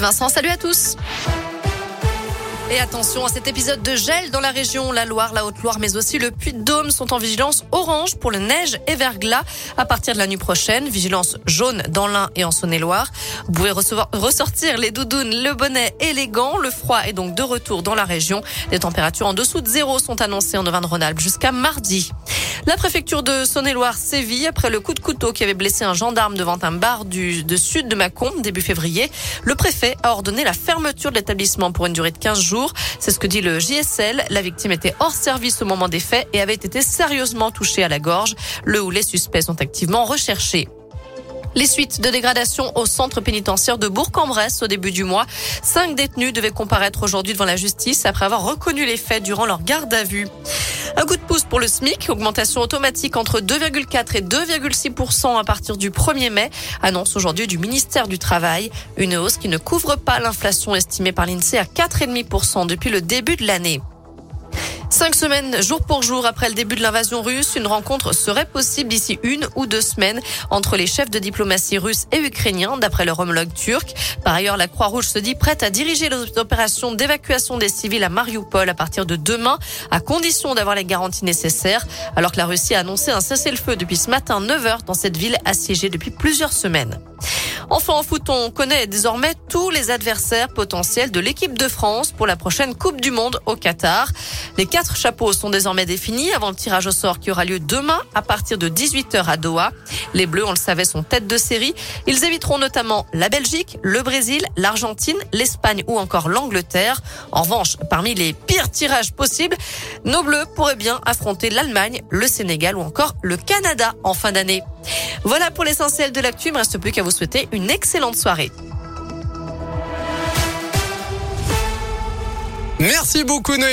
Vincent, salut à tous. Et attention à cet épisode de gel dans la région. La Loire, la Haute-Loire, mais aussi le Puy-de-Dôme sont en vigilance orange pour le neige et verglas à partir de la nuit prochaine. Vigilance jaune dans l'Ain et en Saône-et-Loire. Vous pouvez recevoir, ressortir les doudounes, le bonnet et les gants. Le froid est donc de retour dans la région. Les températures en dessous de zéro sont annoncées en Auvergne-Rhône-Alpes jusqu'à mardi. La préfecture de Saône-et-Loire sévit après le coup de couteau qui avait blessé un gendarme devant un bar du de sud de Mâcon début février. Le préfet a ordonné la fermeture de l'établissement pour une durée de 15 jours. C'est ce que dit le JSL. La victime était hors service au moment des faits et avait été sérieusement touchée à la gorge. Le ou les suspects sont activement recherchés. Les suites de dégradation au centre pénitentiaire de Bourg-en-Bresse au début du mois. Cinq détenus devaient comparaître aujourd'hui devant la justice après avoir reconnu les faits durant leur garde à vue. Un coup de pouce pour le SMIC, augmentation automatique entre 2,4 et 2,6% à partir du 1er mai, annonce aujourd'hui du ministère du Travail. Une hausse qui ne couvre pas l'inflation estimée par l'INSEE à 4,5% depuis le début de l'année. Cinq semaines, jour pour jour, après le début de l'invasion russe, une rencontre serait possible d'ici une ou deux semaines entre les chefs de diplomatie russes et ukrainiens, d'après leur homologue turc. Par ailleurs, la Croix-Rouge se dit prête à diriger les opérations d'évacuation des civils à Mariupol à partir de demain, à condition d'avoir les garanties nécessaires, alors que la Russie a annoncé un cessez-le-feu depuis ce matin 9 heures dans cette ville assiégée depuis plusieurs semaines. Enfin en foot, on connaît désormais tous les adversaires potentiels de l'équipe de France pour la prochaine Coupe du Monde au Qatar. Les quatre chapeaux sont désormais définis avant le tirage au sort qui aura lieu demain à partir de 18h à Doha. Les Bleus, on le savait, sont tête de série. Ils éviteront notamment la Belgique, le Brésil, l'Argentine, l'Espagne ou encore l'Angleterre. En revanche, parmi les pires tirages possibles, nos Bleus pourraient bien affronter l'Allemagne, le Sénégal ou encore le Canada en fin d'année. Voilà pour l'essentiel de l'actu. Il me reste plus qu'à vous souhaiter une excellente soirée. Merci beaucoup Noé.